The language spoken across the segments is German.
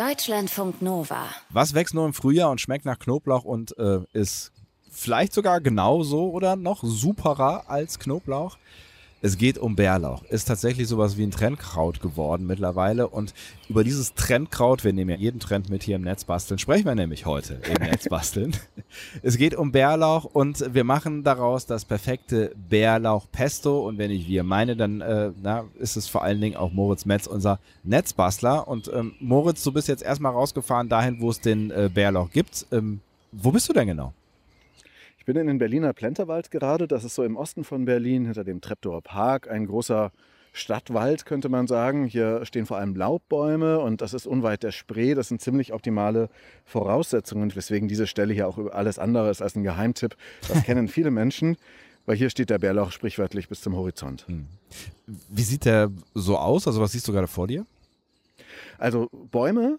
Deutschlandfunk Nova. Was wächst nur im Frühjahr und schmeckt nach Knoblauch und äh, ist vielleicht sogar genauso oder noch superer als Knoblauch? Es geht um Bärlauch. Ist tatsächlich sowas wie ein Trendkraut geworden mittlerweile. Und über dieses Trendkraut, wir nehmen ja jeden Trend mit hier im Netzbasteln, sprechen wir nämlich heute im Netzbasteln. es geht um Bärlauch und wir machen daraus das perfekte Bärlauch-Pesto. Und wenn ich wir meine, dann äh, na, ist es vor allen Dingen auch Moritz Metz, unser Netzbastler. Und ähm, Moritz, du bist jetzt erstmal rausgefahren dahin, wo es den äh, Bärlauch gibt. Ähm, wo bist du denn genau? Ich bin in den Berliner Plenterwald gerade. Das ist so im Osten von Berlin, hinter dem Treptower Park. Ein großer Stadtwald, könnte man sagen. Hier stehen vor allem Laubbäume und das ist unweit der Spree. Das sind ziemlich optimale Voraussetzungen, weswegen diese Stelle hier auch alles andere ist als ein Geheimtipp. Das kennen viele Menschen, weil hier steht der Bärlauch sprichwörtlich bis zum Horizont. Hm. Wie sieht der so aus? Also was siehst du gerade vor dir? Also Bäume,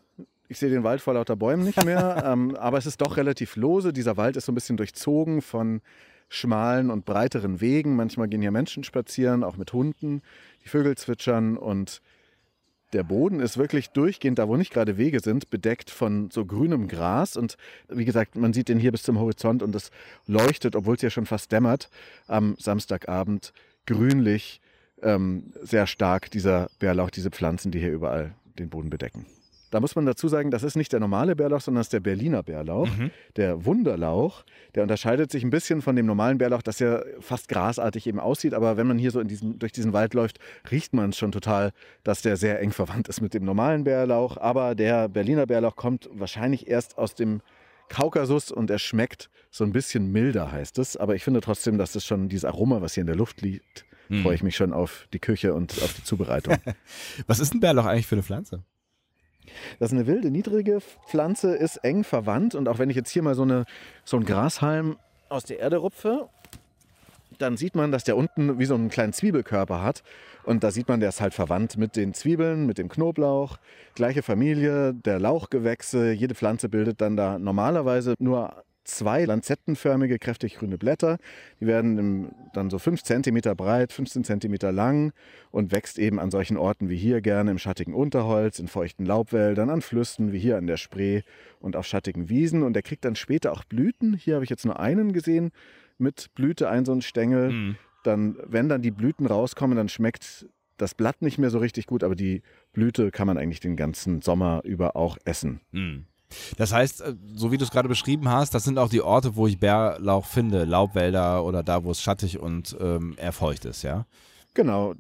ich sehe den Wald vor lauter Bäumen nicht mehr, ähm, aber es ist doch relativ lose. Dieser Wald ist so ein bisschen durchzogen von schmalen und breiteren Wegen. Manchmal gehen hier Menschen spazieren, auch mit Hunden. Die Vögel zwitschern und der Boden ist wirklich durchgehend, da wo nicht gerade Wege sind, bedeckt von so grünem Gras. Und wie gesagt, man sieht den hier bis zum Horizont und es leuchtet, obwohl es ja schon fast dämmert, am Samstagabend grünlich ähm, sehr stark dieser Bärlauch, diese Pflanzen, die hier überall den Boden bedecken. Da muss man dazu sagen, das ist nicht der normale Bärlauch, sondern das ist der Berliner Bärlauch, mhm. der Wunderlauch. Der unterscheidet sich ein bisschen von dem normalen Bärlauch, das ja fast grasartig eben aussieht. Aber wenn man hier so in diesem, durch diesen Wald läuft, riecht man es schon total, dass der sehr eng verwandt ist mit dem normalen Bärlauch. Aber der Berliner Bärlauch kommt wahrscheinlich erst aus dem Kaukasus und er schmeckt so ein bisschen milder, heißt es. Aber ich finde trotzdem, dass es schon dieses Aroma, was hier in der Luft liegt, hm. freue ich mich schon auf die Küche und auf die Zubereitung. was ist ein Bärlauch eigentlich für eine Pflanze? Das ist eine wilde, niedrige Pflanze, ist eng verwandt. Und auch wenn ich jetzt hier mal so, eine, so einen Grashalm aus der Erde rupfe, dann sieht man, dass der unten wie so einen kleinen Zwiebelkörper hat. Und da sieht man, der ist halt verwandt mit den Zwiebeln, mit dem Knoblauch. Gleiche Familie, der Lauchgewächse. Jede Pflanze bildet dann da normalerweise nur zwei lanzettenförmige, kräftig grüne Blätter. Die werden dann so 5 cm breit, 15 cm lang und wächst eben an solchen Orten wie hier gerne im schattigen Unterholz, in feuchten Laubwäldern, an Flüssen wie hier an der Spree und auf schattigen Wiesen. Und der kriegt dann später auch Blüten. Hier habe ich jetzt nur einen gesehen mit Blüte, ein so ein Stängel. Mhm. Dann, wenn dann die Blüten rauskommen, dann schmeckt das Blatt nicht mehr so richtig gut, aber die Blüte kann man eigentlich den ganzen Sommer über auch essen. Mhm. Das heißt, äh, so wie du es gerade beschrieben hast, das sind auch die Orte, wo ich Bärlauch finde, Laubwälder oder da, wo es schattig und ähm, eher feucht ist, ja? Genau.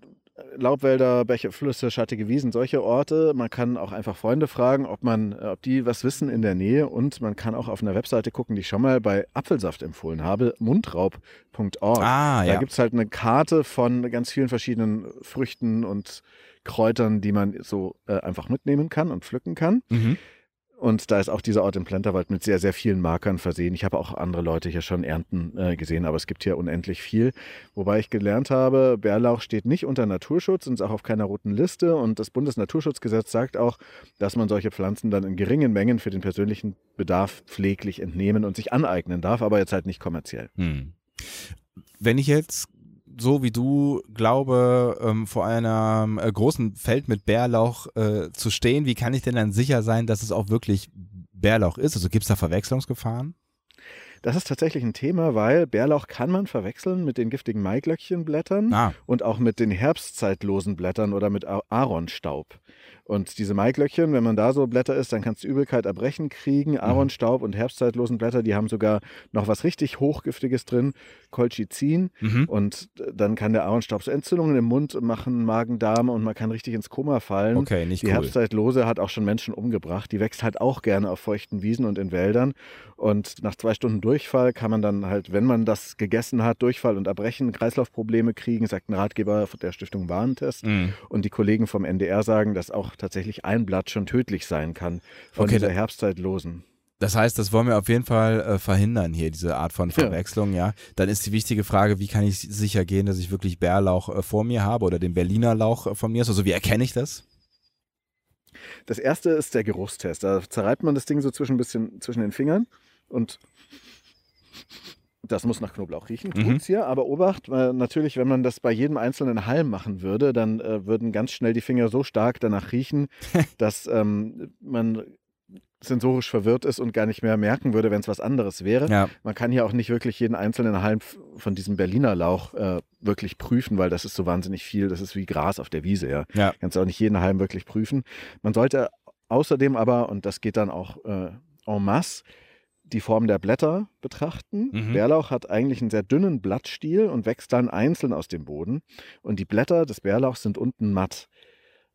Laubwälder, Bäche, Flüsse, schattige Wiesen, solche Orte. Man kann auch einfach Freunde fragen, ob man, äh, ob die was wissen in der Nähe und man kann auch auf einer Webseite gucken, die ich schon mal bei Apfelsaft empfohlen habe, mundraub.org. Ah, ja. Da gibt es halt eine Karte von ganz vielen verschiedenen Früchten und Kräutern, die man so äh, einfach mitnehmen kann und pflücken kann. Mhm. Und da ist auch dieser Ort im Plenterwald mit sehr, sehr vielen Markern versehen. Ich habe auch andere Leute hier schon ernten äh, gesehen, aber es gibt hier unendlich viel. Wobei ich gelernt habe, Bärlauch steht nicht unter Naturschutz und ist auch auf keiner roten Liste. Und das Bundesnaturschutzgesetz sagt auch, dass man solche Pflanzen dann in geringen Mengen für den persönlichen Bedarf pfleglich entnehmen und sich aneignen darf, aber jetzt halt nicht kommerziell. Hm. Wenn ich jetzt so wie du glaube, ähm, vor einem äh, großen Feld mit Bärlauch äh, zu stehen, wie kann ich denn dann sicher sein, dass es auch wirklich Bärlauch ist? Also gibt es da Verwechslungsgefahren? Das ist tatsächlich ein Thema, weil Bärlauch kann man verwechseln mit den giftigen Maiglöckchenblättern ah. und auch mit den herbstzeitlosen Blättern oder mit Ahornstaub. Und diese Maiglöckchen, wenn man da so Blätter isst, dann kannst du Übelkeit, Erbrechen kriegen. Mhm. Ahornstaub und herbstzeitlosen Blätter, die haben sogar noch was richtig Hochgiftiges drin, Colchicin. Mhm. Und dann kann der Ahornstaub so Entzündungen im Mund machen, Magen, Darm und man kann richtig ins Koma fallen. Okay, nicht Die cool. Herbstzeitlose hat auch schon Menschen umgebracht. Die wächst halt auch gerne auf feuchten Wiesen und in Wäldern. Und nach zwei Stunden Durchfall kann man dann halt, wenn man das gegessen hat, Durchfall und Erbrechen, Kreislaufprobleme kriegen, sagt ein Ratgeber der Stiftung Warentest. Mhm. Und die Kollegen vom NDR sagen, dass auch tatsächlich ein Blatt schon tödlich sein kann von okay, dieser Herbstzeitlosen. Das heißt, das wollen wir auf jeden Fall äh, verhindern hier, diese Art von Verwechslung, ja. ja. Dann ist die wichtige Frage, wie kann ich sicher gehen, dass ich wirklich Bärlauch äh, vor mir habe oder den Berliner Lauch äh, von mir ist? Also wie erkenne ich das? Das erste ist der Geruchstest. Da zerreibt man das Ding so zwischen, bisschen, zwischen den Fingern und Das muss nach Knoblauch riechen, Mhm. tut's hier. Aber Obacht, äh, natürlich, wenn man das bei jedem einzelnen Halm machen würde, dann äh, würden ganz schnell die Finger so stark danach riechen, dass ähm, man sensorisch verwirrt ist und gar nicht mehr merken würde, wenn es was anderes wäre. Ja. Man kann hier auch nicht wirklich jeden einzelnen Halm von diesem Berliner Lauch äh, wirklich prüfen, weil das ist so wahnsinnig viel. Das ist wie Gras auf der Wiese, ja. Ja. Kannst auch nicht jeden Halm wirklich prüfen. Man sollte außerdem aber, und das geht dann auch äh, en masse, die Form der Blätter betrachten. Mhm. Bärlauch hat eigentlich einen sehr dünnen Blattstiel und wächst dann einzeln aus dem Boden. Und die Blätter des Bärlauchs sind unten matt.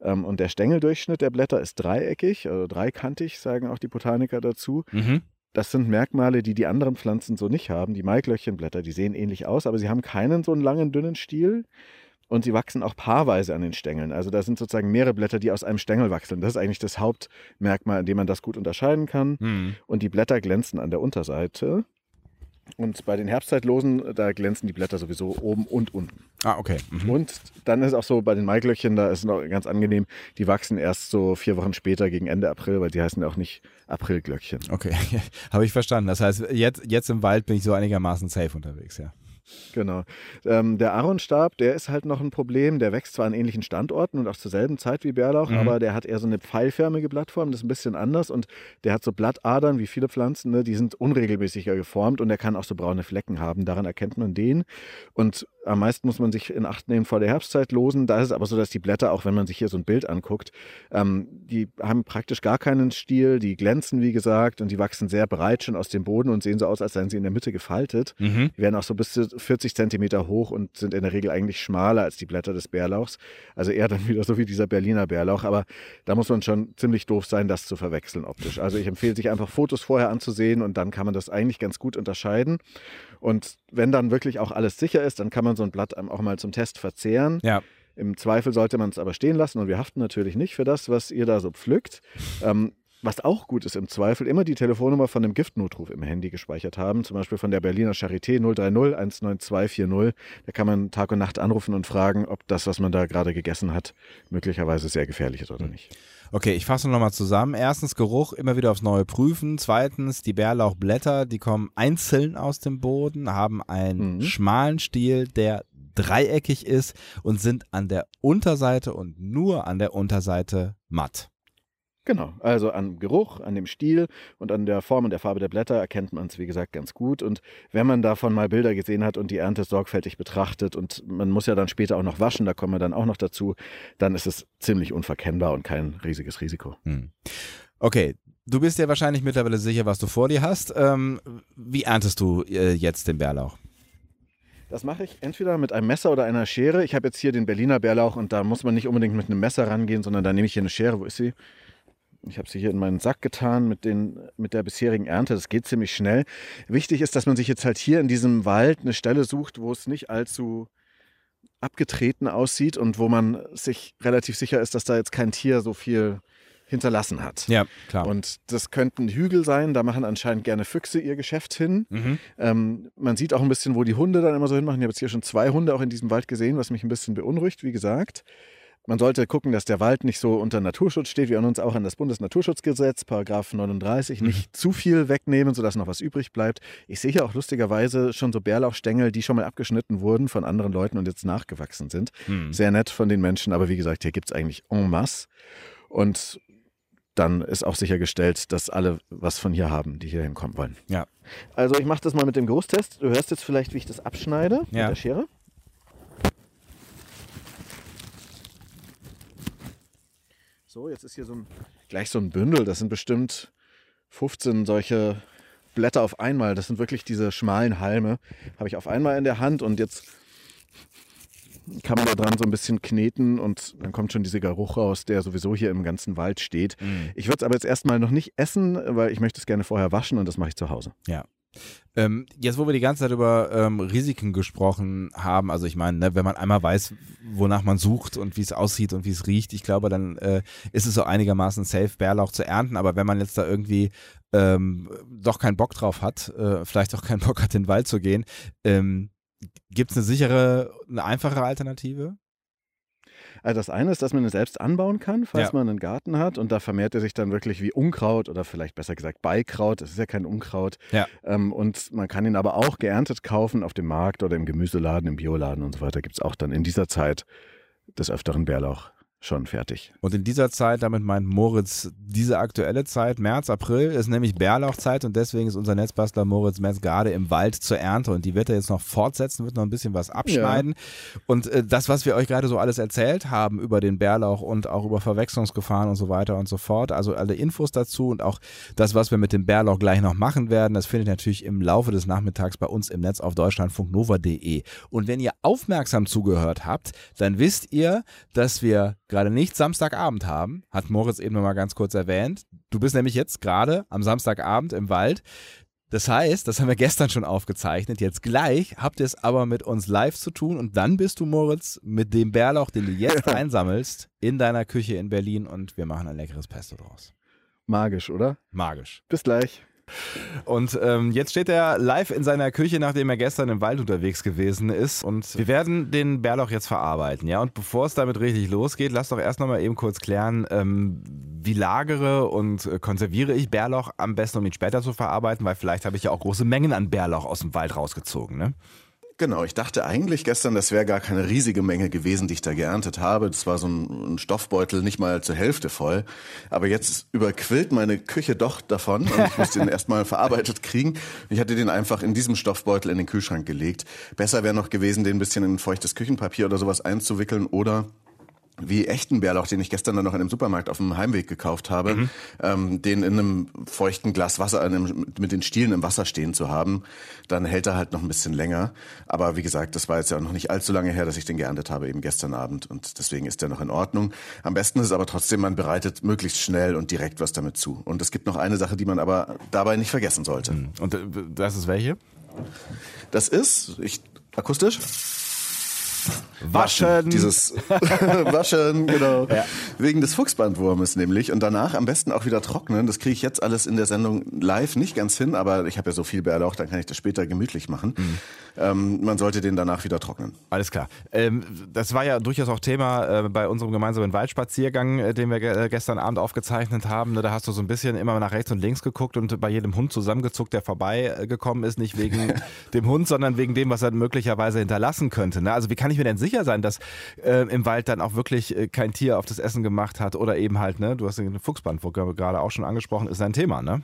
Ähm, und der Stängeldurchschnitt der Blätter ist dreieckig, also dreikantig, sagen auch die Botaniker dazu. Mhm. Das sind Merkmale, die die anderen Pflanzen so nicht haben. Die Maiglöckchenblätter, die sehen ähnlich aus, aber sie haben keinen so einen langen, dünnen Stiel. Und sie wachsen auch paarweise an den Stängeln. Also da sind sozusagen mehrere Blätter, die aus einem Stängel wachsen. Das ist eigentlich das Hauptmerkmal, an dem man das gut unterscheiden kann. Mhm. Und die Blätter glänzen an der Unterseite. Und bei den Herbstzeitlosen, da glänzen die Blätter sowieso oben und unten. Ah, okay. Mhm. Und dann ist auch so bei den Maiglöckchen, da ist es noch ganz angenehm, die wachsen erst so vier Wochen später gegen Ende April, weil die heißen ja auch nicht Aprilglöckchen. Okay, habe ich verstanden. Das heißt, jetzt, jetzt im Wald bin ich so einigermaßen safe unterwegs, ja. Genau. Ähm, der Aaronstab, der ist halt noch ein Problem. Der wächst zwar an ähnlichen Standorten und auch zur selben Zeit wie Bärlauch, Mhm. aber der hat eher so eine pfeilförmige Blattform. Das ist ein bisschen anders und der hat so Blattadern wie viele Pflanzen. Ne? Die sind unregelmäßiger geformt und der kann auch so braune Flecken haben. Daran erkennt man den. Und am meisten muss man sich in Acht nehmen vor der Herbstzeit losen. Da ist es aber so, dass die Blätter, auch wenn man sich hier so ein Bild anguckt, ähm, die haben praktisch gar keinen Stiel. Die glänzen, wie gesagt, und die wachsen sehr breit schon aus dem Boden und sehen so aus, als seien sie in der Mitte gefaltet. Mhm. Die werden auch so bis zu 40 Zentimeter hoch und sind in der Regel eigentlich schmaler als die Blätter des Bärlauchs. Also eher dann wieder so wie dieser Berliner Bärlauch. Aber da muss man schon ziemlich doof sein, das zu verwechseln optisch. Also ich empfehle sich einfach Fotos vorher anzusehen und dann kann man das eigentlich ganz gut unterscheiden. Und wenn dann wirklich auch alles sicher ist, dann kann man so ein Blatt auch mal zum Test verzehren. Ja. Im Zweifel sollte man es aber stehen lassen und wir haften natürlich nicht für das, was ihr da so pflückt. Ähm, was auch gut ist im Zweifel, immer die Telefonnummer von dem Giftnotruf im Handy gespeichert haben, zum Beispiel von der Berliner Charité 030 19240. Da kann man Tag und Nacht anrufen und fragen, ob das, was man da gerade gegessen hat, möglicherweise sehr gefährlich ist oder nicht. Okay, ich fasse nochmal zusammen. Erstens Geruch immer wieder aufs Neue prüfen. Zweitens die Bärlauchblätter, die kommen einzeln aus dem Boden, haben einen Mhm. schmalen Stiel, der dreieckig ist und sind an der Unterseite und nur an der Unterseite matt. Genau, also am Geruch, an dem Stiel und an der Form und der Farbe der Blätter erkennt man es, wie gesagt, ganz gut. Und wenn man davon mal Bilder gesehen hat und die Ernte sorgfältig betrachtet und man muss ja dann später auch noch waschen, da kommen wir dann auch noch dazu, dann ist es ziemlich unverkennbar und kein riesiges Risiko. Hm. Okay, du bist ja wahrscheinlich mittlerweile sicher, was du vor dir hast. Ähm, wie erntest du äh, jetzt den Bärlauch? Das mache ich entweder mit einem Messer oder einer Schere. Ich habe jetzt hier den Berliner Bärlauch und da muss man nicht unbedingt mit einem Messer rangehen, sondern da nehme ich hier eine Schere. Wo ist sie? Ich habe sie hier in meinen Sack getan mit, den, mit der bisherigen Ernte. Das geht ziemlich schnell. Wichtig ist, dass man sich jetzt halt hier in diesem Wald eine Stelle sucht, wo es nicht allzu abgetreten aussieht und wo man sich relativ sicher ist, dass da jetzt kein Tier so viel hinterlassen hat. Ja, klar. Und das könnten Hügel sein, da machen anscheinend gerne Füchse ihr Geschäft hin. mhm. Ähm, man sieht auch ein bisschen, wo die Hunde dann immer so hinmachen. Ich habe jetzt hier schon zwei Hunde auch in diesem Wald gesehen, was mich ein bisschen beunruhigt, wie gesagt. Man sollte gucken, dass der Wald nicht so unter Naturschutz steht. Wir erinnern uns auch an das Bundesnaturschutzgesetz, Paragraph 39, nicht zu viel wegnehmen, sodass noch was übrig bleibt. Ich sehe hier auch lustigerweise schon so Bärlauchstängel, die schon mal abgeschnitten wurden von anderen Leuten und jetzt nachgewachsen sind. Hm. Sehr nett von den Menschen, aber wie gesagt, hier gibt es eigentlich en masse. Und dann ist auch sichergestellt, dass alle was von hier haben, die hier hinkommen wollen. Ja. Also ich mache das mal mit dem Geruchstest. Du hörst jetzt vielleicht, wie ich das abschneide mit Ja. der Schere. So, jetzt ist hier so ein, gleich so ein Bündel. Das sind bestimmt 15 solche Blätter auf einmal. Das sind wirklich diese schmalen Halme. Habe ich auf einmal in der Hand und jetzt kann man da dran so ein bisschen kneten und dann kommt schon dieser Geruch raus, der sowieso hier im ganzen Wald steht. Mhm. Ich würde es aber jetzt erstmal noch nicht essen, weil ich möchte es gerne vorher waschen und das mache ich zu Hause. Ähm, jetzt, wo wir die ganze Zeit über ähm, Risiken gesprochen haben, also ich meine, ne, wenn man einmal weiß, wonach man sucht und wie es aussieht und wie es riecht, ich glaube, dann äh, ist es so einigermaßen safe, Bärlauch zu ernten. Aber wenn man jetzt da irgendwie ähm, doch keinen Bock drauf hat, äh, vielleicht auch keinen Bock hat, in den Wald zu gehen, ähm, gibt es eine sichere, eine einfache Alternative? Also das eine ist, dass man ihn selbst anbauen kann, falls Ja. man einen Garten hat. Und da vermehrt er sich dann wirklich wie Unkraut oder vielleicht besser gesagt Beikraut. Das ist ja kein Unkraut. Ja. Ähm, und man kann ihn aber auch geerntet kaufen auf dem Markt oder im Gemüseladen, im Bioladen und so weiter. Gibt es auch dann in dieser Zeit des Öfteren Bärlauch schon fertig. Und in dieser Zeit, damit meint Moritz diese aktuelle Zeit, März, April, ist nämlich Bärlauchzeit und deswegen ist unser Netzbastler Moritz Metz gerade im Wald zur Ernte und die wird er jetzt noch fortsetzen, wird noch ein bisschen was abschneiden. Und äh, das, was wir euch gerade so alles erzählt haben über den Bärlauch und auch über Verwechslungsgefahren und so weiter und so fort, also alle Infos dazu und auch das, was wir mit dem Bärlauch gleich noch machen werden, das findet ihr natürlich im Laufe des Nachmittags bei uns im Netz auf deutschlandfunknova.de. Und wenn ihr aufmerksam zugehört habt, dann wisst ihr, dass wir gerade nicht Samstagabend haben, hat Moritz eben mal ganz kurz erwähnt. Du bist nämlich jetzt gerade am Samstagabend im Wald. Das heißt, das haben wir gestern schon aufgezeichnet. Jetzt gleich habt ihr es aber mit uns live zu tun und dann bist du, Moritz, mit dem Bärlauch, den du jetzt einsammelst, in deiner Küche in Berlin und wir machen ein leckeres Pesto draus. Magisch, oder? Magisch. Bis gleich. Und ähm, jetzt steht er live in seiner Küche, nachdem er gestern im Wald unterwegs gewesen ist. Und wir werden den Bärlauch jetzt verarbeiten, ja. Und bevor es damit richtig losgeht, lass doch erst noch mal eben kurz klären, ähm, wie lagere und äh, konserviere ich Bärlauch am besten, um ihn später zu verarbeiten, weil vielleicht habe ich ja auch große Mengen an Bärlauch aus dem Wald rausgezogen, ne? Genau, ich dachte eigentlich gestern, das wäre gar keine riesige Menge gewesen, die ich da geerntet habe. Das war so ein, ein Stoffbeutel, nicht mal zur Hälfte voll. Aber jetzt überquillt meine Küche doch davon und ich musste ihn erstmal verarbeitet kriegen. Ich hatte den einfach in diesem Stoffbeutel in den Kühlschrank gelegt. Besser wäre noch gewesen, den ein bisschen in feuchtes Küchenpapier oder sowas einzuwickeln oder wie echten Bärlauch, den ich gestern dann noch in einem Supermarkt auf dem Heimweg gekauft habe, ähm, den in einem feuchten Glas Wasser, in einem, mit den Stielen im Wasser stehen zu haben, dann hält er halt noch ein bisschen länger. Aber wie gesagt, das war jetzt ja auch noch nicht allzu lange her, dass ich den geerntet habe, eben gestern Abend. Und deswegen ist der noch in Ordnung. Am besten ist es aber trotzdem, man bereitet möglichst schnell und direkt was damit zu. Und es gibt noch eine Sache, die man aber dabei nicht vergessen sollte. Und äh, das ist welche? Das ist, ich, akustisch? Waschen. Dieses Waschen, genau. Wegen des Fuchsbandwurmes nämlich. Und danach am besten auch wieder trocknen. Das kriege ich jetzt alles in der Sendung live nicht ganz hin, aber ich habe ja so viel Bärlauch, dann kann ich das später gemütlich machen. Ähm, man sollte den danach wieder trocknen. Alles klar. Ähm, das war ja durchaus auch Thema äh, bei unserem gemeinsamen Waldspaziergang, äh, den wir ge äh, gestern Abend aufgezeichnet haben. Ne, da hast du so ein bisschen immer nach rechts und links geguckt und bei jedem Hund zusammengezuckt, der vorbeigekommen ist. Nicht wegen dem Hund, sondern wegen dem, was er möglicherweise hinterlassen könnte. Ne? Also wie kann ich mir denn sicher sein, dass äh, im Wald dann auch wirklich äh, kein Tier auf das Essen gemacht hat oder eben halt, ne, du hast den Fuchsbandwurm gerade auch schon angesprochen, ist ein Thema, ne?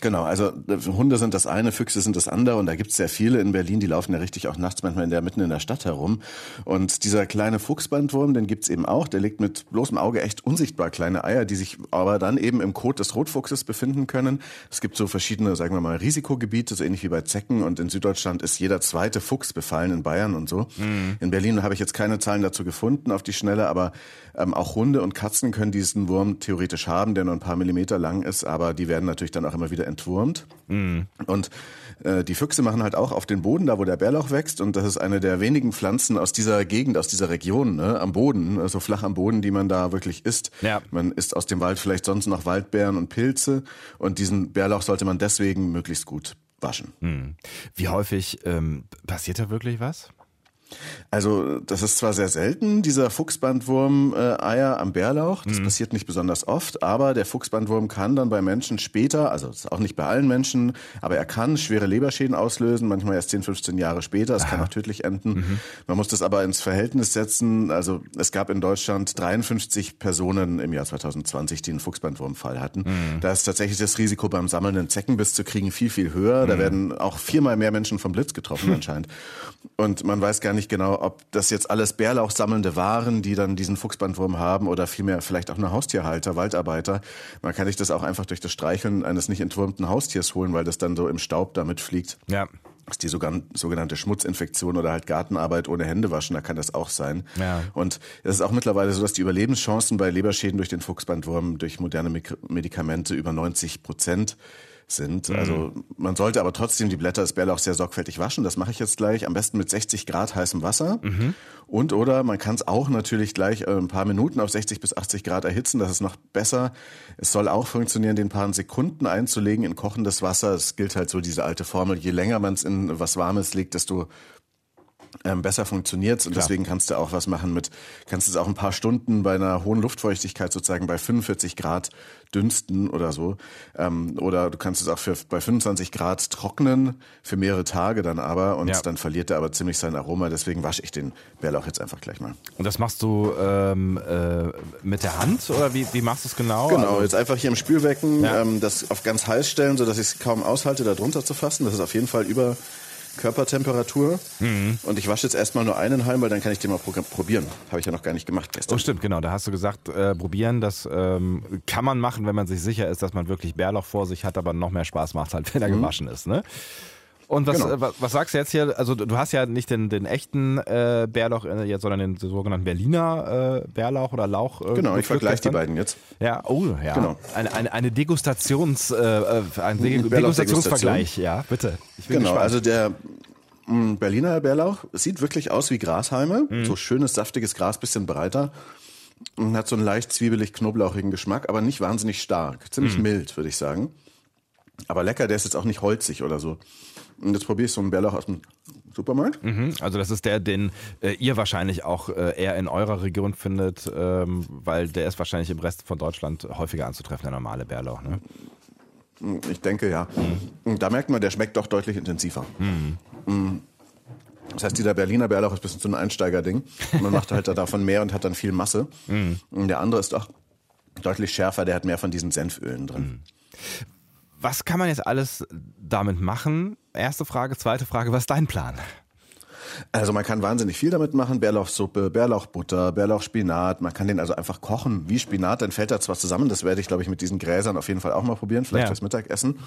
Genau, also äh, Hunde sind das eine, Füchse sind das andere und da gibt's sehr viele in Berlin, die laufen ja richtig auch nachts manchmal in der, mitten in der Stadt herum. Und dieser kleine Fuchsbandwurm, den gibt's eben auch, der legt mit bloßem Auge echt unsichtbar kleine Eier, die sich aber dann eben im Kot des Rotfuchses befinden können. Es gibt so verschiedene, sagen wir mal, Risikogebiete, so ähnlich wie bei Zecken und in Süddeutschland ist jeder zweite Fuchs befallen, in Bayern und so. In Berlin habe ich jetzt keine Zahlen dazu gefunden auf die Schnelle, aber ähm, auch Hunde und Katzen können diesen Wurm theoretisch haben, der nur ein paar Millimeter lang ist, aber die werden natürlich dann auch immer wieder entwurmt. Und äh, die Füchse machen halt auch auf den Boden, da wo der Bärlauch wächst. Und das ist eine der wenigen Pflanzen aus dieser Gegend, aus dieser Region, ne, am Boden, so also flach am Boden, die man da wirklich isst. Ja. Man isst aus dem Wald vielleicht sonst noch Waldbeeren und Pilze. Und diesen Bärlauch sollte man deswegen möglichst gut waschen. Wie häufig ähm, passiert da wirklich was? Also das ist zwar sehr selten, dieser Fuchsbandwurm-Eier am Bärlauch. Das passiert nicht besonders oft, aber der Fuchsbandwurm kann dann bei Menschen später, also ist auch nicht bei allen Menschen, aber er kann schwere Leberschäden auslösen, manchmal erst 10, 15 Jahre später. Es kann auch tödlich enden. Man muss das aber ins Verhältnis setzen. Also es gab in Deutschland 53 Personen im Jahr 2020, die einen Fuchsbandwurmfall hatten. Da ist tatsächlich das Risiko beim Sammeln einen Zeckenbiss zu kriegen viel, viel höher. Da werden auch viermal mehr Menschen vom Blitz getroffen anscheinend. Und man weiß gar nicht genau, ob das jetzt alles Bärlauchsammelnde waren, die dann diesen Fuchsbandwurm haben oder vielmehr vielleicht auch nur Haustierhalter, Waldarbeiter. Man kann sich das auch einfach durch das Streicheln eines nicht entwurmten Haustiers holen, weil das dann so im Staub damit fliegt. Ja. Das ist die sogenannte Schmutzinfektion oder halt Gartenarbeit ohne Hände waschen, da kann das auch sein. Ja. Und es ist auch mittlerweile so, dass die Überlebenschancen bei Leberschäden durch den Fuchsbandwurm durch moderne Medikamente über 90 Prozent sind. Also man sollte aber trotzdem die Blätter des Bärlauchs sehr sorgfältig waschen. Das mache ich jetzt gleich. Am besten mit 60 Grad heißem Wasser. Und oder man kann es auch natürlich gleich äh, ein paar Minuten auf 60 bis 80 Grad erhitzen. Das ist noch besser. Es soll auch funktionieren, den paar Sekunden einzulegen in kochendes Wasser. Es gilt halt so diese alte Formel, je länger man es in was Warmes legt, desto ähm, besser funktioniert und Klar. deswegen kannst du auch was machen mit, kannst es auch ein paar Stunden bei einer hohen Luftfeuchtigkeit sozusagen bei 45 Grad dünsten oder so. Ähm, oder du kannst es auch für, bei 25 Grad trocknen, für mehrere Tage dann aber und Ja. dann verliert er aber ziemlich sein Aroma. Deswegen wasche ich den Bärlauch jetzt einfach gleich mal. Und das machst du ähm, äh, mit der Hand oder wie, wie machst du es genau? Genau, Also, jetzt einfach hier im Spülbecken Ja. ähm, das auf ganz heiß stellen, sodass ich es kaum aushalte, da drunter zu fassen. Das ist auf jeden Fall über Körpertemperatur. Mhm. Und ich wasche jetzt erstmal nur einen Halm, weil dann kann ich den mal pro- probieren. Habe ich ja noch gar nicht gemacht gestern. Oh, stimmt, genau. Da hast du gesagt, äh, probieren, das ähm, kann man machen, wenn man sich sicher ist, dass man wirklich Bärlauch vor sich hat, aber noch mehr Spaß macht halt, wenn er gewaschen ist. Ne? Und was, Genau. äh, was, was sagst du jetzt hier? Also du hast ja nicht den, den echten äh, Bärlauch, äh, jetzt, sondern den sogenannten Berliner äh, Bärlauch oder Lauch. Äh, Genau, ich vergleiche die beiden jetzt. Ja, oh ja. Genau. Eine, eine, eine Degustations, äh, äh, ein Bärlauch-Degustation. Degustationsvergleich, ja, bitte. Genau, gespannt. also der mh, Berliner Bärlauch sieht wirklich aus wie Grashalme. Mhm. So schönes, saftiges Gras, bisschen breiter. Und hat so einen leicht zwiebelig knoblauchigen Geschmack, aber nicht wahnsinnig stark. Ziemlich Mhm. mild, würde ich sagen. Aber lecker, der ist jetzt auch nicht holzig oder so. Und jetzt probiere ich so einen Bärlauch aus dem Supermarkt. Mhm, Also das ist der, den äh, ihr wahrscheinlich auch äh, eher in eurer Region findet, ähm, weil der ist wahrscheinlich im Rest von Deutschland häufiger anzutreffen, der normale Bärlauch. Ne? Ich denke, ja. Und Da merkt man, der schmeckt doch deutlich intensiver. Mm. Das heißt, dieser Berliner Bärlauch ist ein bisschen so ein Einsteigerding. Man macht halt davon mehr und hat dann viel Masse. Und der andere ist doch deutlich schärfer, der hat mehr von diesen Senfölen drin. Was kann man jetzt alles damit machen? Erste Frage, zweite Frage, was ist dein Plan? Also man kann wahnsinnig viel damit machen. Bärlauchsuppe, Bärlauchbutter, Bärlauchspinat. Man kann den also einfach kochen wie Spinat. Dann fällt er zwar zusammen. Das werde ich, glaube ich, mit diesen Gräsern auf jeden Fall auch mal probieren. Vielleicht Ja. fürs Mittagessen.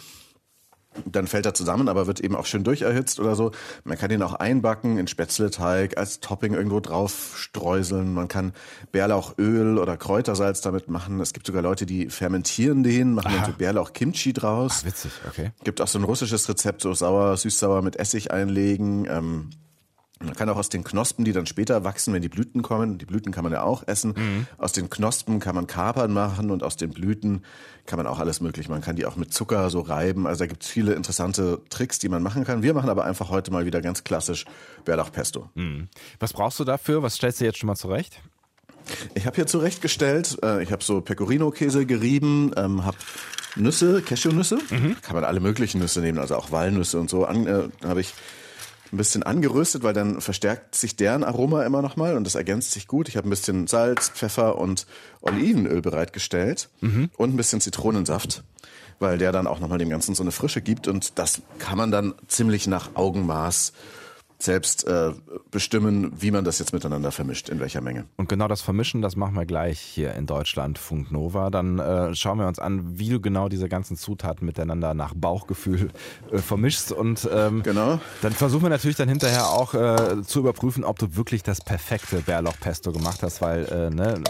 Dann fällt er zusammen, aber wird eben auch schön durcherhitzt oder so. Man kann den auch einbacken in Spätzleteig, als Topping irgendwo drauf streuseln. Man kann Bärlauchöl oder Kräutersalz damit machen. Es gibt sogar Leute, die fermentieren den, machen dann so Bärlauch-Kimchi draus. Witzig, okay. Gibt auch so ein russisches Rezept, so sauer, süß-sauer mit Essig einlegen. Ähm, man kann auch aus den Knospen, die dann später wachsen, wenn die Blüten kommen, die Blüten kann man ja auch essen, aus den Knospen kann man Kapern machen und aus den Blüten kann man auch alles mögliche. Man kann die auch mit Zucker so reiben. Also da gibt es viele interessante Tricks, die man machen kann. Wir machen aber einfach heute mal wieder ganz klassisch Bärlauchpesto. Was brauchst du dafür? Was stellst du jetzt schon mal zurecht? Ich habe hier zurechtgestellt, äh, ich habe so Pecorino-Käse gerieben, ähm, habe Nüsse, Cashewnüsse, kann man alle möglichen Nüsse nehmen, also auch Walnüsse und so. An, äh, habe ich ein bisschen angeröstet, weil dann verstärkt sich deren Aroma immer nochmal und das ergänzt sich gut. Ich habe ein bisschen Salz, Pfeffer und Olivenöl bereitgestellt und ein bisschen Zitronensaft, weil der dann auch nochmal dem Ganzen so eine Frische gibt und das kann man dann ziemlich nach Augenmaß selbst äh, bestimmen, wie man das jetzt miteinander vermischt, in welcher Menge. Und genau das Vermischen, das machen wir gleich hier in Deutschland, Funk Nova. Dann äh, schauen wir uns an, wie du genau diese ganzen Zutaten miteinander nach Bauchgefühl äh, vermischst. Und ähm, Genau. dann versuchen wir natürlich dann hinterher auch äh, zu überprüfen, ob du wirklich das perfekte Bärlauchpesto gemacht hast, weil äh, ne,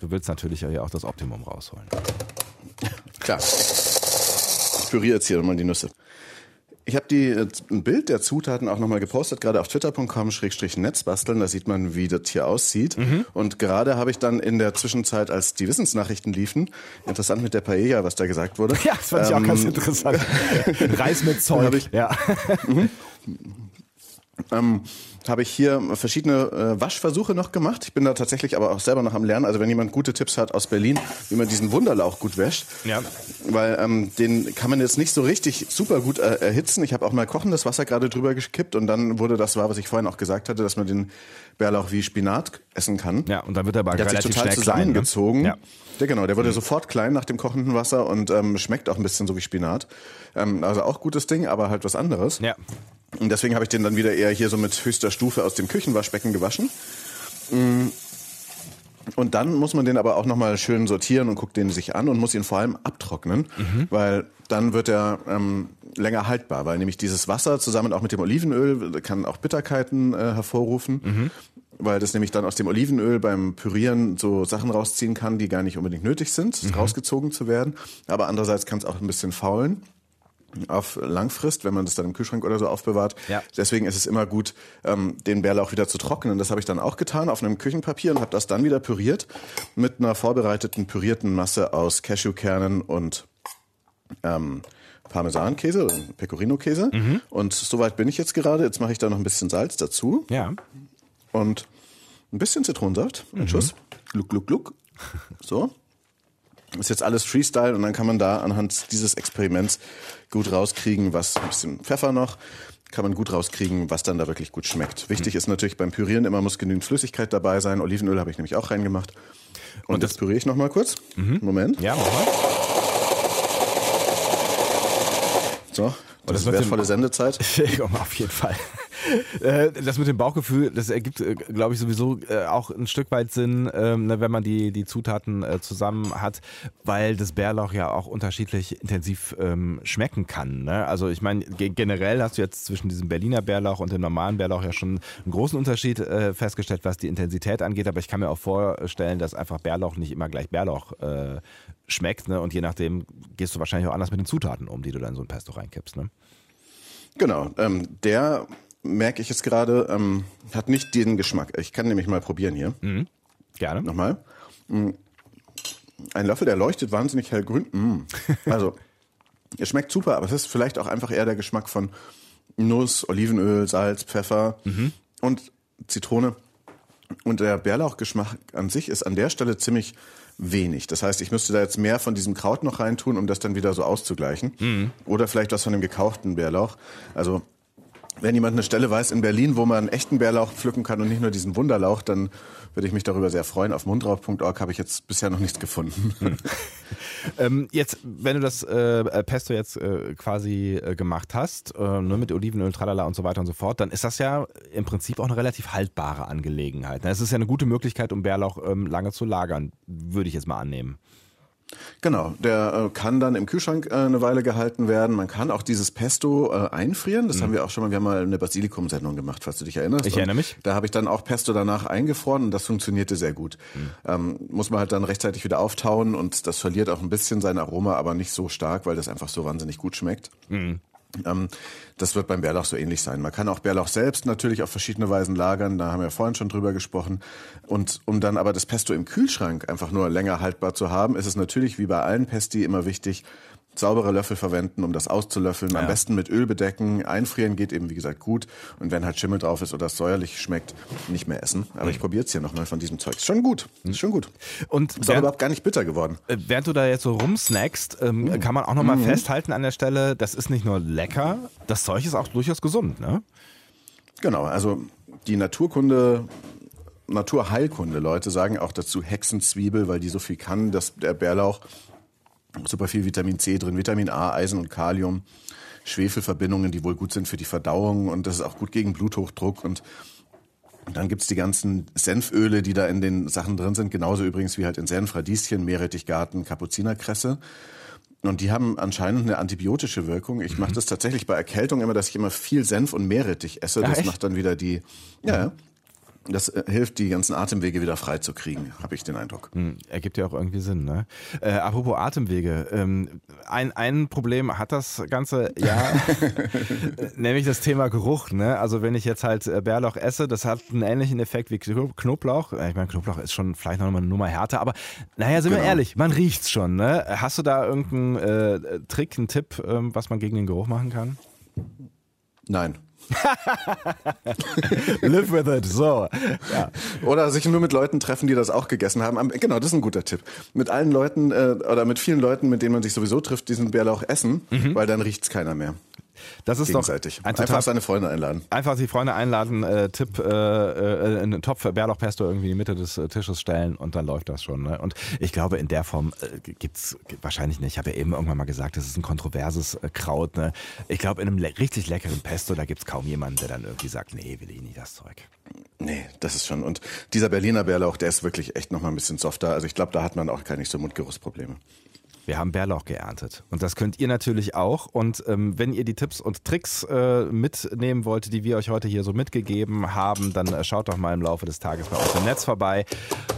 du willst natürlich hier auch das Optimum rausholen. Klar. Ich püriere jetzt hier mal die Nüsse. Ich habe die äh, ein Bild der Zutaten auch nochmal gepostet, gerade auf twitter.com-netzbasteln. Da sieht man, wie das hier aussieht. Und gerade habe ich dann in der Zwischenzeit, als die Wissensnachrichten liefen, interessant mit der Paella, was da gesagt wurde. Ja, das fand ich auch ähm, ganz interessant. Reis mit Zeug. Ich- ja. ähm, habe ich hier verschiedene äh, Waschversuche noch gemacht. Ich bin da tatsächlich aber auch selber noch am Lernen. Also wenn jemand gute Tipps hat aus Berlin, wie man diesen Wunderlauch gut wäscht, Ja. weil ähm, den kann man jetzt nicht so richtig super gut äh, erhitzen. Ich habe auch mal kochendes Wasser gerade drüber gekippt und dann wurde das wahr, was ich vorhin auch gesagt hatte, dass man den Bärlauch wie Spinat essen kann. ja, und dann wird er aber Der hat sich relativ total schnell klein. Ne? zusammengezogen. Ja. Der, genau, der wurde sofort klein nach dem kochenden Wasser und ähm, schmeckt auch ein bisschen so wie Spinat. Ähm, also auch gutes Ding, aber halt was anderes. Ja. Und deswegen habe ich den dann wieder eher hier so mit höchster Stufe aus dem Küchenwaschbecken gewaschen. Mm. Und dann muss man den aber auch nochmal schön sortieren und guckt den sich an und muss ihn vor allem abtrocknen, weil dann wird er ähm, länger haltbar, weil nämlich dieses Wasser zusammen auch mit dem Olivenöl kann auch Bitterkeiten äh, hervorrufen, weil das nämlich dann aus dem Olivenöl beim Pürieren so Sachen rausziehen kann, die gar nicht unbedingt nötig sind, rausgezogen zu werden. Aber andererseits kann es auch ein bisschen faulen auf Langfrist, wenn man das dann im Kühlschrank oder so aufbewahrt. Ja. Deswegen ist es immer gut, ähm, den Bärlauch wieder zu trocknen. Das habe ich dann auch getan auf einem Küchenpapier und habe das dann wieder püriert mit einer vorbereiteten pürierten Masse aus Cashewkernen und ähm, Parmesankäse, Pecorino-Käse. Und soweit bin ich jetzt gerade. Jetzt mache ich da noch ein bisschen Salz dazu Ja. Und ein bisschen Zitronensaft, ein Schuss. Gluck, gluck, gluck. So. Ist jetzt alles Freestyle und dann kann man da anhand dieses Experiments gut rauskriegen, was ein bisschen Pfeffer noch, kann man gut rauskriegen, was dann da wirklich gut schmeckt. Wichtig ist natürlich beim Pürieren immer muss genügend Flüssigkeit dabei sein. Olivenöl habe ich nämlich auch reingemacht. Und, das püriere ich noch mal kurz. Moment. Ja, mach mal. So. Das, das ist mit dem- wertvolle Sendezeit. Auf jeden Fall. Äh, Das mit dem Bauchgefühl, das ergibt, glaube ich, sowieso äh, auch ein Stück weit Sinn, ähm, ne, wenn man die, die Zutaten äh, zusammen hat, weil das Bärlauch ja auch unterschiedlich intensiv ähm, schmecken kann. Ne? Also ich meine, ge- generell hast du jetzt zwischen diesem Berliner Bärlauch und dem normalen Bärlauch ja schon einen großen Unterschied äh, festgestellt, was die Intensität angeht, aber ich kann mir auch vorstellen, dass einfach Bärlauch nicht immer gleich Bärlauch äh, schmeckt ne? und je nachdem gehst du wahrscheinlich auch anders mit den Zutaten um, die du dann so ein Pesto reinkippst. Genau. Ähm, der merke ich jetzt gerade, ähm, hat nicht den Geschmack. Ich kann nämlich mal probieren hier. Gerne. Nochmal. Mm. Ein Löffel, der leuchtet wahnsinnig hellgrün. Mm. Also, er schmeckt super, aber es ist vielleicht auch einfach eher der Geschmack von Nuss, Olivenöl, Salz, Pfeffer und Zitrone. Und der Bärlauchgeschmack an sich ist an der Stelle ziemlich wenig. Das heißt, ich müsste da jetzt mehr von diesem Kraut noch reintun, um das dann wieder so auszugleichen. Oder vielleicht was von dem gekauften Bärlauch. Also wenn jemand eine Stelle weiß in Berlin, wo man echten Bärlauch pflücken kann und nicht nur diesen Wunderlauch, dann würde ich mich darüber sehr freuen. Auf mundraub.org habe ich jetzt bisher noch nichts gefunden. Ähm, jetzt, wenn du das äh, Pesto jetzt äh, quasi äh, gemacht hast, äh, nur mit Olivenöl, tralala und so weiter und so fort, dann ist das ja im Prinzip auch eine relativ haltbare Angelegenheit. ne? Es ist ja eine gute Möglichkeit, um Bärlauch ähm, lange zu lagern, würde ich jetzt mal annehmen. Genau, der äh, kann dann im Kühlschrank äh, eine Weile gehalten werden. Man kann auch dieses Pesto äh, einfrieren. Das haben wir auch schon mal, wir haben mal eine Basilikum-Sendung gemacht, falls du dich erinnerst. Ich Und erinnere mich. Da habe ich dann auch Pesto danach eingefroren und das funktionierte sehr gut. Ähm, muss man halt dann rechtzeitig wieder auftauen und das verliert auch ein bisschen sein Aroma, aber nicht so stark, weil das einfach so wahnsinnig gut schmeckt. Ähm, das wird beim Bärlauch so ähnlich sein. Man kann auch Bärlauch selbst natürlich auf verschiedene Weisen lagern, da haben wir vorhin schon drüber gesprochen. Und um dann aber das Pesto im Kühlschrank einfach nur länger haltbar zu haben, ist es natürlich wie bei allen Pesti immer wichtig, saubere Löffel verwenden, um das auszulöffeln. Am Ja. besten mit Öl bedecken. Einfrieren geht eben, wie gesagt, gut. Und wenn halt Schimmel drauf ist oder es säuerlich schmeckt, nicht mehr essen. Aber ich probiere jetzt hier nochmal von diesem Zeug. Ist schon gut. Ist schon gut. Und Ist während, überhaupt gar nicht bitter geworden. äh, während du da jetzt so rumsnackst, ähm, kann man auch nochmal festhalten an der Stelle, das ist nicht nur lecker, das Zeug ist auch durchaus gesund, ne? Genau, also die Naturkunde, Naturheilkunde, Leute sagen auch dazu Hexenzwiebel, weil die so viel kann, dass der Bärlauch super viel Vitamin C drin, Vitamin A, Eisen und Kalium, Schwefelverbindungen, die wohl gut sind für die Verdauung und das ist auch gut gegen Bluthochdruck und dann gibt's die ganzen Senföle, die da in den Sachen drin sind, genauso übrigens wie halt in Senf, Radieschen, Meerrettichgarten, Kapuzinerkresse. Und die haben anscheinend eine antibiotische Wirkung. Ich mache das tatsächlich bei Erkältung immer, dass ich immer viel Senf und Meerrettich esse. Ach, das echt? macht dann wieder die, ja, ja. Das äh, hilft, die ganzen Atemwege wieder frei zu kriegen, habe ich den Eindruck. Hm, Ergibt ja auch irgendwie Sinn, ne? Äh, apropos Atemwege, ähm, ein, ein Problem hat das Ganze, ja, nämlich das Thema Geruch, ne? Also wenn ich jetzt halt äh, Bärlauch esse, das hat einen ähnlichen Effekt wie Kno- Knoblauch. Äh, Ich meine, Knoblauch ist schon vielleicht noch mal eine Nummer härter, aber naja, sind wir Genau. ehrlich, man riecht's schon, ne? Hast du da irgendeinen äh, Trick, einen Tipp, ähm, was man gegen den Geruch machen kann? Nein. Live with it, so. Ja. Oder sich nur mit Leuten treffen, die das auch gegessen haben. Genau, das ist ein guter Tipp. Mit allen Leuten äh, oder mit vielen Leuten, mit denen man sich sowieso trifft, diesen Bärlauch essen, weil dann riecht's keiner mehr. Das ist doch ein total Einfach seine Freunde einladen. Einfach die Freunde einladen, äh, Tipp, äh, äh, einen Topf Bärlauchpesto irgendwie in die Mitte des äh, Tisches stellen und dann läuft das schon. Ne? Und ich glaube, in der Form äh, gibt's wahrscheinlich nicht. Ich habe ja eben irgendwann mal gesagt, das ist ein kontroverses äh, Kraut. Ne? Ich glaube, in einem le richtig leckeren Pesto, da gibt's kaum jemanden, der dann irgendwie sagt, nee, will ich nicht das Zeug. Nee, das ist schon. Und dieser Berliner Bärlauch, der ist wirklich echt noch mal ein bisschen softer. Also ich glaube, da hat man auch gar nicht so Mundgeruchsprobleme. Wir haben Bärlauch geerntet. Und das könnt ihr natürlich auch. Und ähm, wenn ihr die Tipps und Tricks äh, mitnehmen wollt, die wir euch heute hier so mitgegeben haben, dann äh, schaut doch mal im Laufe des Tages bei uns im Netz vorbei.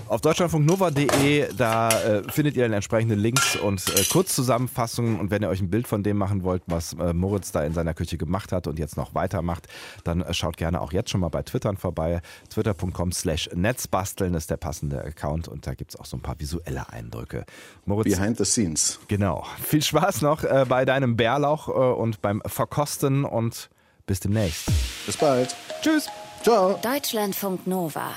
Auf deutschlandfunknova.de, da äh, findet ihr dann entsprechende Links und äh, Kurzzusammenfassungen. Und wenn ihr euch ein Bild von dem machen wollt, was äh, Moritz da in seiner Küche gemacht hat und jetzt noch weitermacht, dann äh, schaut gerne auch jetzt schon mal bei Twittern vorbei. Twitter.com slash Netzbasteln ist der passende Account und da gibt es auch so ein paar visuelle Eindrücke. Moritz, Behind the scenes. Genau. Viel Spaß noch äh, bei deinem Bärlauch äh, und beim Verkosten und bis demnächst. Bis bald. Tschüss. Ciao. Deutschlandfunk Nova.